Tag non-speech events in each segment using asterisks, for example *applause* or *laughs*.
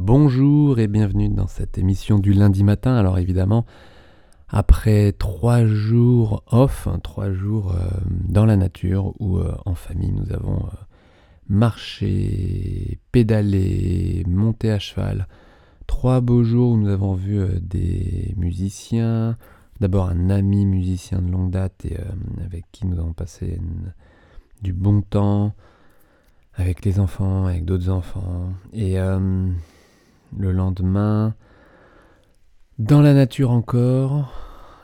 Bonjour et bienvenue dans cette émission du lundi matin. Alors évidemment, après trois jours off, hein, trois jours euh, dans la nature où euh, en famille nous avons euh, marché, pédalé, monté à cheval, trois beaux jours où nous avons vu des musiciens, d'abord un ami musicien de longue date et avec qui nous avons passé du bon temps, avec les enfants, avec d'autres enfants. Et le lendemain, dans la nature encore,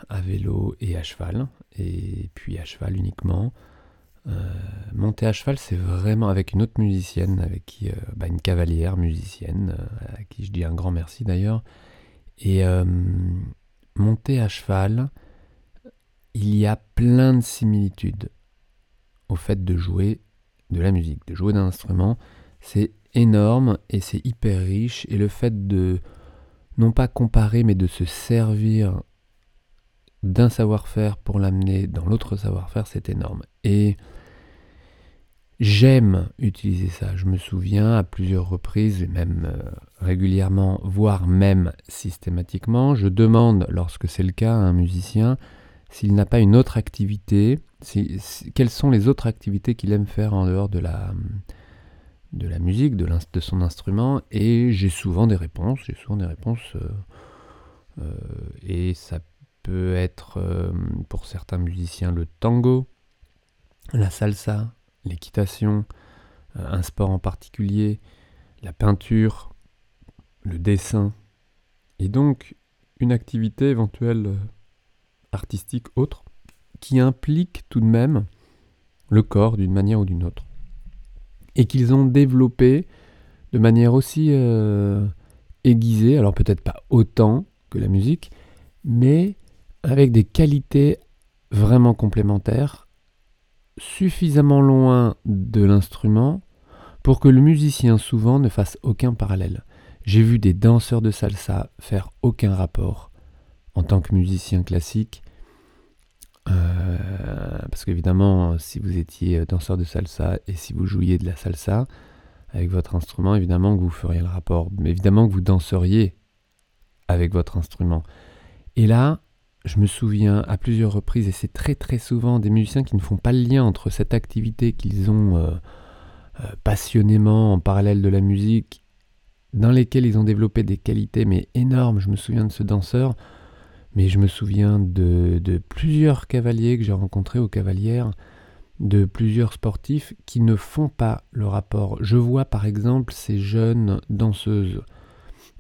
à vélo et à cheval, et puis à cheval uniquement. Euh, monter à cheval, c'est vraiment avec une autre musicienne, avec euh, bah, une cavalière musicienne, euh, à qui je dis un grand merci d'ailleurs. Et monter à cheval, il y a plein de similitudes au fait de jouer de la musique, de jouer d'un instrument. C'est énorme et c'est hyper riche. Et le fait de non pas comparer, mais de se servir d'un savoir-faire pour l'amener dans l'autre savoir-faire, c'est énorme. Et j'aime utiliser ça. Je me souviens à plusieurs reprises, et même euh, régulièrement, voire même systématiquement, je demande, lorsque c'est le cas, à un musicien s'il n'a pas une autre activité, quelles sont les autres activités qu'il aime faire en dehors de la, de la musique, de, son instrument, et j'ai souvent des réponses, j'ai souvent des réponses, euh, euh, et ça peut être euh, pour certains musiciens le tango, la salsa, l'équitation, un sport en particulier, la peinture, le dessin, et donc une activité éventuelle artistique autre qui implique tout de même le corps d'une manière ou d'une autre et qu'ils ont développé de manière aussi euh, aiguisée, alors peut-être pas autant que la musique, mais avec des qualités vraiment complémentaires, suffisamment loin de l'instrument pour que le musicien souvent ne fasse aucun parallèle. J'ai vu des danseurs de salsa faire aucun rapport en tant que musicien classique euh, parce qu'évidemment, si vous étiez danseur de salsa et si vous jouiez de la salsa avec votre instrument, évidemment que vous feriez le rapport. Mais évidemment que vous danseriez avec votre instrument. Et là, je me souviens à plusieurs reprises, et c'est très très souvent des musiciens qui ne font pas le lien entre cette activité qu'ils ont euh, euh, passionnément en parallèle de la musique, dans lesquelles ils ont développé des qualités mais énormes. Je me souviens de ce danseur mais je me souviens de, plusieurs cavaliers que j'ai rencontrés aux cavalières, de plusieurs sportifs qui ne font pas le rapport. Je vois par exemple ces jeunes danseuses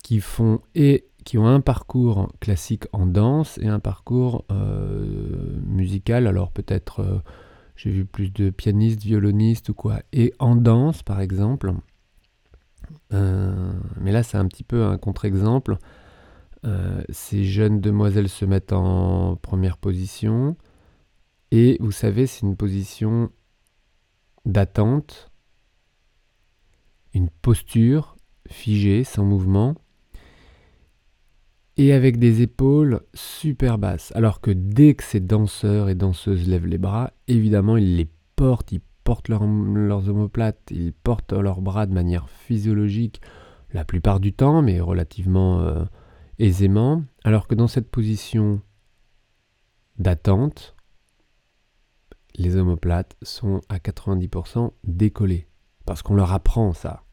qui font et qui ont un parcours classique en danse et un parcours euh, musical. Alors peut-être euh, j'ai vu plus de pianistes, violonistes ou quoi. Et en danse par exemple, euh, mais là c'est un petit peu un contre-exemple. Euh, ces jeunes demoiselles se mettent en première position. Et vous savez, c'est une position d'attente, une posture figée, sans mouvement, et avec des épaules super basses. Alors que dès que ces danseurs et danseuses lèvent les bras, évidemment, ils les portent, ils portent leurs omoplates, ils portent leurs bras de manière physiologique la plupart du temps, mais relativement... Euh, aisément, alors que dans cette position d'attente, les omoplates sont à 90% décollés, parce qu'on leur apprend ça.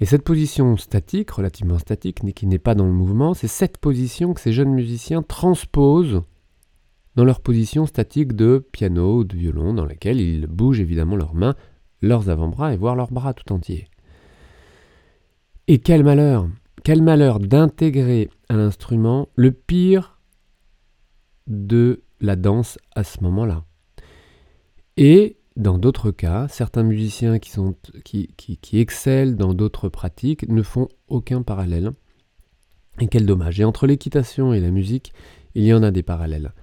Et cette position statique, relativement statique, mais qui n'est pas dans le mouvement, c'est cette position que ces jeunes musiciens transposent dans leur position statique de piano ou de violon, dans laquelle ils bougent évidemment leurs mains, leurs avant-bras et voire leurs bras tout entiers. Et quel malheur quel malheur d'intégrer à l'instrument le pire de la danse à ce moment-là. Et dans d'autres cas, certains musiciens qui, excellent dans d'autres pratiques ne font aucun parallèle. Et quel dommage. Et entre l'équitation et la musique, il y en a des parallèles.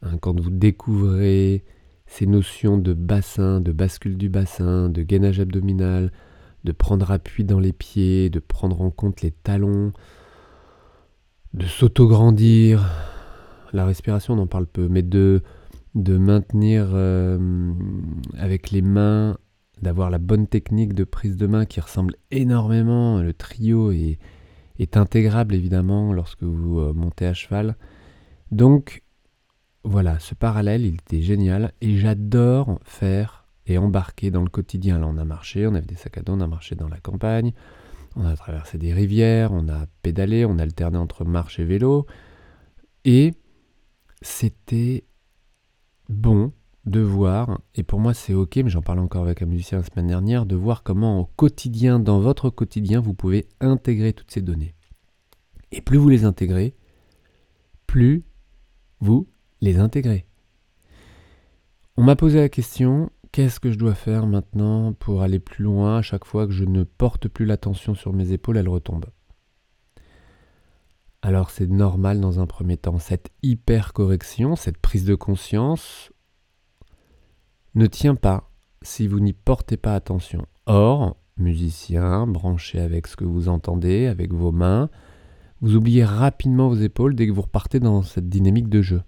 Hein, quand vous découvrez ces notions de bassin, de bascule du bassin, de gainage abdominal, de prendre appui dans les pieds, de prendre en compte les talons, de s'auto-grandir. La respiration, on en parle peu, mais de, maintenir euh, avec les mains d'avoir la bonne technique de prise de main qui ressemble énormément. Le trio est, est intégrable évidemment lorsque vous euh, montez à cheval. Donc voilà, ce parallèle, il était génial et j'adore faire et embarquer dans le quotidien. Là, on a marché, on avait des sacs à dos, on a marché dans la campagne, on a traversé des rivières, on a pédalé, on a alterné entre marche et vélo. Et c'était bon de voir, et pour moi c'est ok, mais j'en parlais encore avec un musicien la semaine dernière, de voir comment au quotidien, dans votre quotidien, vous pouvez intégrer toutes ces données. Et plus vous les intégrez, plus vous les intégrez. On m'a posé la question, qu'est-ce que je dois faire maintenant pour aller plus loin à chaque fois que je ne porte plus l'attention sur mes épaules, elle retombe alors c'est normal dans un premier temps. Cette hyper-correction, cette prise de conscience, ne tient pas si vous n'y portez pas attention. Or, musicien, branché avec ce que vous entendez, avec vos mains, vous oubliez rapidement vos épaules dès que vous repartez dans cette dynamique de jeu.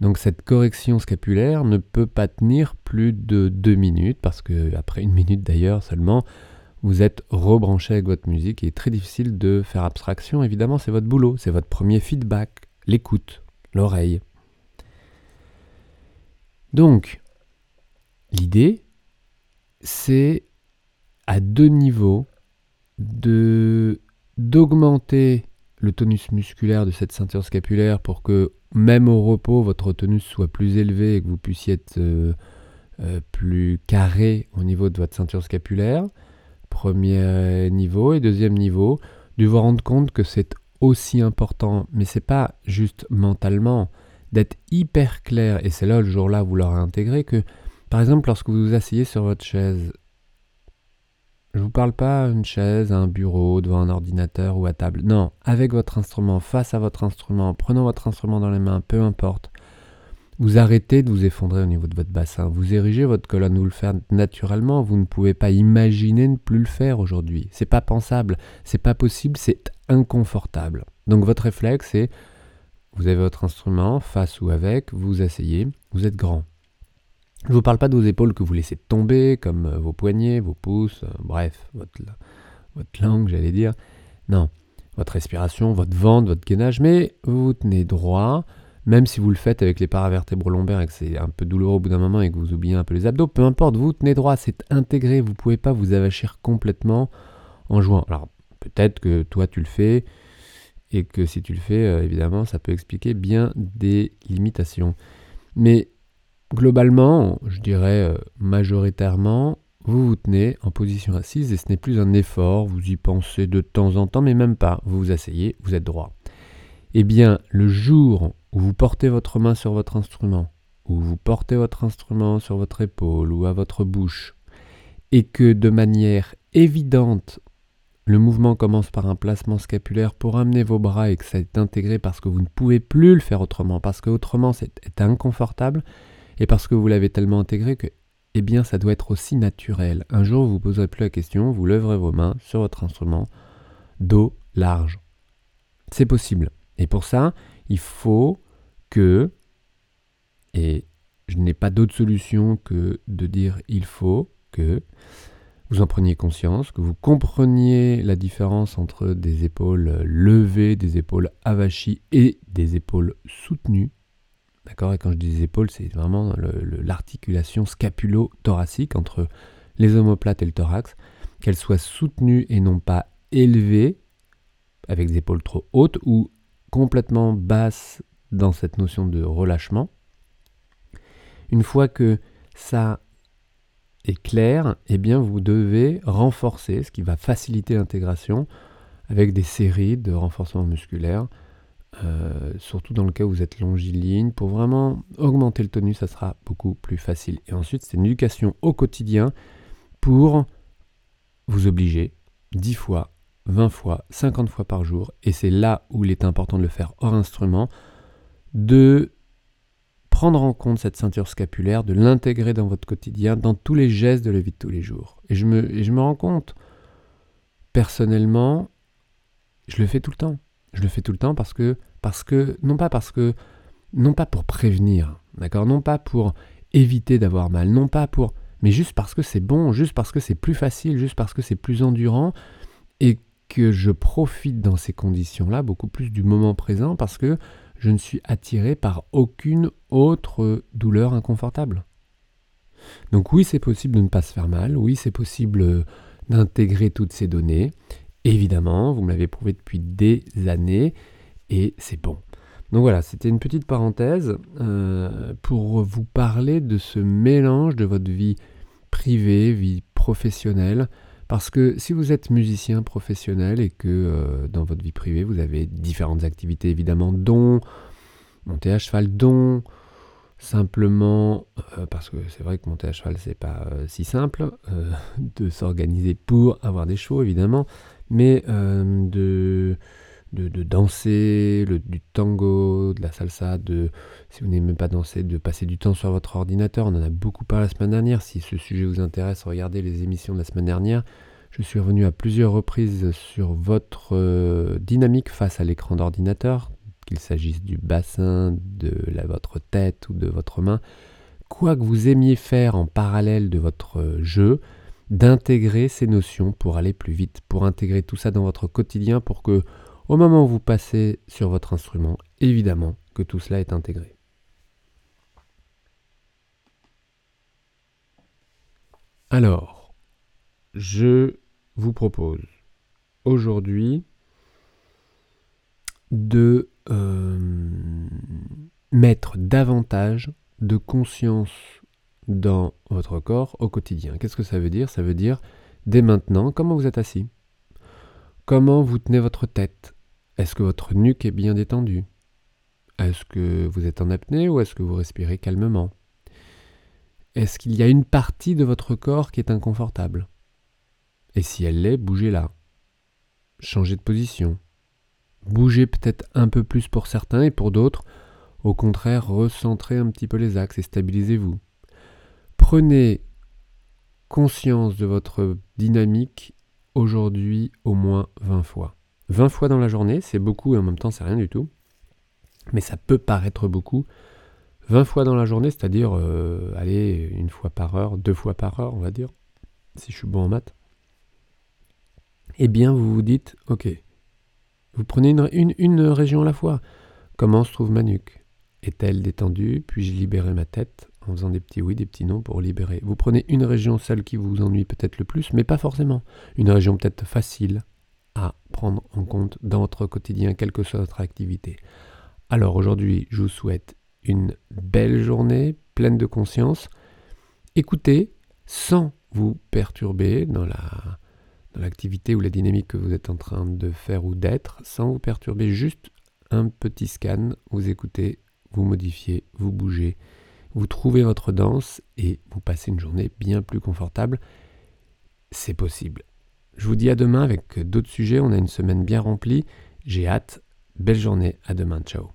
Donc cette correction scapulaire ne peut pas tenir plus de deux minutes, parce que après une minute d'ailleurs seulement, vous êtes rebranché avec votre musique il est très difficile de faire abstraction. Évidemment, c'est votre boulot, c'est votre premier feedback, l'écoute, l'oreille. Donc, l'idée, c'est à deux niveaux de d'augmenter le tonus musculaire de cette ceinture scapulaire pour que même au repos, votre tonus soit plus élevé et que vous puissiez être euh, euh, plus carré au niveau de votre ceinture scapulaire. Premier niveau. Et deuxième niveau, de vous rendre compte que c'est aussi important, mais c'est pas juste mentalement, d'être hyper clair, et c'est là le jour-là vous l'aurez intégré, que par exemple lorsque vous vous asseyez sur votre chaise, je vous parle pas une chaise, un bureau, devant un ordinateur ou à table, non, avec votre instrument, face à votre instrument, prenant votre instrument dans les mains, peu importe, vous arrêtez de vous effondrer au niveau de votre bassin. Vous érigez votre colonne, vous le faites naturellement. Vous ne pouvez pas imaginer ne plus le faire aujourd'hui. C'est pas pensable, c'est pas possible, c'est inconfortable. Donc votre réflexe, c'est vous avez votre instrument, face ou avec, vous asseyez, vous êtes grand. Je ne vous parle pas de vos épaules que vous laissez tomber, comme euh, vos poignets, vos pouces, euh, bref, votre, langue, j'allais dire. Non, votre respiration, votre ventre, votre gainage, mais vous vous tenez droit, même si vous le faites avec les paravertébraux lombaires et que c'est un peu douloureux au bout d'un moment et que vous oubliez un peu les abdos, peu importe, vous tenez droit, c'est intégré, vous ne pouvez pas vous avachir complètement en jouant. Alors peut-être que toi tu le fais et que si tu le fais, euh, évidemment, ça peut expliquer bien des limitations. Mais globalement, je dirais euh, majoritairement, vous vous tenez en position assise et ce n'est plus un effort, vous y pensez de temps en temps, mais même pas. Vous vous asseyez, vous êtes droit. Eh bien, le jour où vous portez votre main sur votre instrument, où vous portez votre instrument sur votre épaule ou à votre bouche, et que de manière évidente, le mouvement commence par un placement scapulaire pour amener vos bras et que ça est intégré parce que vous ne pouvez plus le faire autrement, parce que autrement c'est inconfortable, et parce que vous l'avez tellement intégré que, eh bien, ça doit être aussi naturel. Un jour, vous ne vous poserez plus la question, vous lèverez vos mains sur votre instrument, dos large. C'est possible. Et pour ça, il faut que, et je n'ai pas d'autre solution que de dire il faut que vous en preniez conscience, que vous compreniez la différence entre des épaules levées, des épaules avachies et des épaules soutenues. D'accord Et quand je dis épaules, c'est vraiment l'articulation scapulo-thoracique entre les omoplates et le thorax, qu'elles soient soutenues et non pas élevées, avec des épaules trop hautes, ou complètement basses dans cette notion de relâchement. Une fois que ça est clair, eh bien vous devez renforcer, ce qui va faciliter l'intégration avec des séries de renforcement musculaire, euh, surtout dans le cas où vous êtes longiligne. Pour vraiment augmenter le tonus, ça sera beaucoup plus facile. Et ensuite, c'est une éducation au quotidien pour vous obliger 10 fois, 20 fois, 50 fois par jour. Et c'est là où il est important de le faire hors instrument de prendre en compte cette ceinture scapulaire, de l'intégrer dans votre quotidien, dans tous les gestes de la vie de tous les jours. Et je me, je me rends compte, personnellement, je le fais tout le temps. Je le fais tout le temps parce que, non pas parce que, non pas pour prévenir, d'accord, non pas pour éviter d'avoir mal, non pas pour, mais juste parce que c'est bon, juste parce que c'est plus facile, juste parce que c'est plus endurant, et que je profite dans ces conditions-là beaucoup plus du moment présent parce que je ne suis attiré par aucune autre douleur inconfortable. Donc oui, c'est possible de ne pas se faire mal, oui, c'est possible euh, d'intégrer toutes ces données. Évidemment, vous me l'avez prouvé depuis des années, et c'est bon. Donc voilà, c'était une petite parenthèse euh, pour vous parler de ce mélange de votre vie privée, vie professionnelle, parce que si vous êtes musicien professionnel et que euh, dans votre vie privée, vous avez différentes activités évidemment, dont monter à cheval, dont simplement, euh, parce que c'est vrai que monter à cheval, c'est pas si simple *laughs* de s'organiser pour avoir des chevaux évidemment, mais de, de, danser, du tango, de la salsa, de, si vous n'aimez pas danser, de passer du temps sur votre ordinateur. On en a beaucoup parlé la semaine dernière. Si ce sujet vous intéresse, regardez les émissions de la semaine dernière. Je suis revenu à plusieurs reprises sur votre euh, dynamique face à l'écran d'ordinateur, qu'il s'agisse du bassin, de votre tête ou de votre main. Quoi que vous aimiez faire en parallèle de votre jeu, d'intégrer ces notions pour aller plus vite, pour intégrer tout ça dans votre quotidien pour que au moment où vous passez sur votre instrument, évidemment que tout cela est intégré. Alors, je vous propose aujourd'hui de euh, mettre davantage de conscience dans votre corps au quotidien. Qu'est-ce que ça veut dire? Ça veut dire dès maintenant comment vous êtes assis, comment vous tenez votre tête, est-ce que votre nuque est bien détendue, est-ce que vous êtes en apnée ou est-ce que vous respirez calmement? Est-ce qu'il y a une partie de votre corps qui est inconfortable? Et si elle l'est, bougez-la. Changez de position. Bougez peut-être un peu plus pour certains et pour d'autres, au contraire, recentrez un petit peu les axes et stabilisez-vous. Prenez conscience de votre dynamique aujourd'hui au moins 20 fois. 20 fois dans la journée, c'est beaucoup et en même temps c'est rien du tout mais ça peut paraître beaucoup. 20 fois dans la journée, c'est-à-dire, euh, allez, une fois par heure, deux fois par heure, on va dire, si je suis bon en maths. Eh bien, vous vous dites, ok, vous prenez une, une, région à la fois. Comment se trouve ma nuque? Est-elle détendue? Puis-je libérer ma tête? En faisant des petits oui, des petits non pour libérer Vous prenez une région, celle qui vous ennuie peut-être le plus, mais pas forcément. Une région peut-être facile à prendre en compte dans votre quotidien, quelle que soit votre activité. Alors aujourd'hui, je vous souhaite une belle journée pleine de conscience. Écoutez sans vous perturber dans la dans l'activité ou la dynamique que vous êtes en train de faire ou d'être, sans vous perturber, juste un petit scan, vous écoutez, vous modifiez, vous bougez, vous trouvez votre danse et vous passez une journée bien plus confortable. C'est possible. Je vous dis à demain avec d'autres sujets, on a une semaine bien remplie, j'ai hâte. Belle journée, à demain, ciao.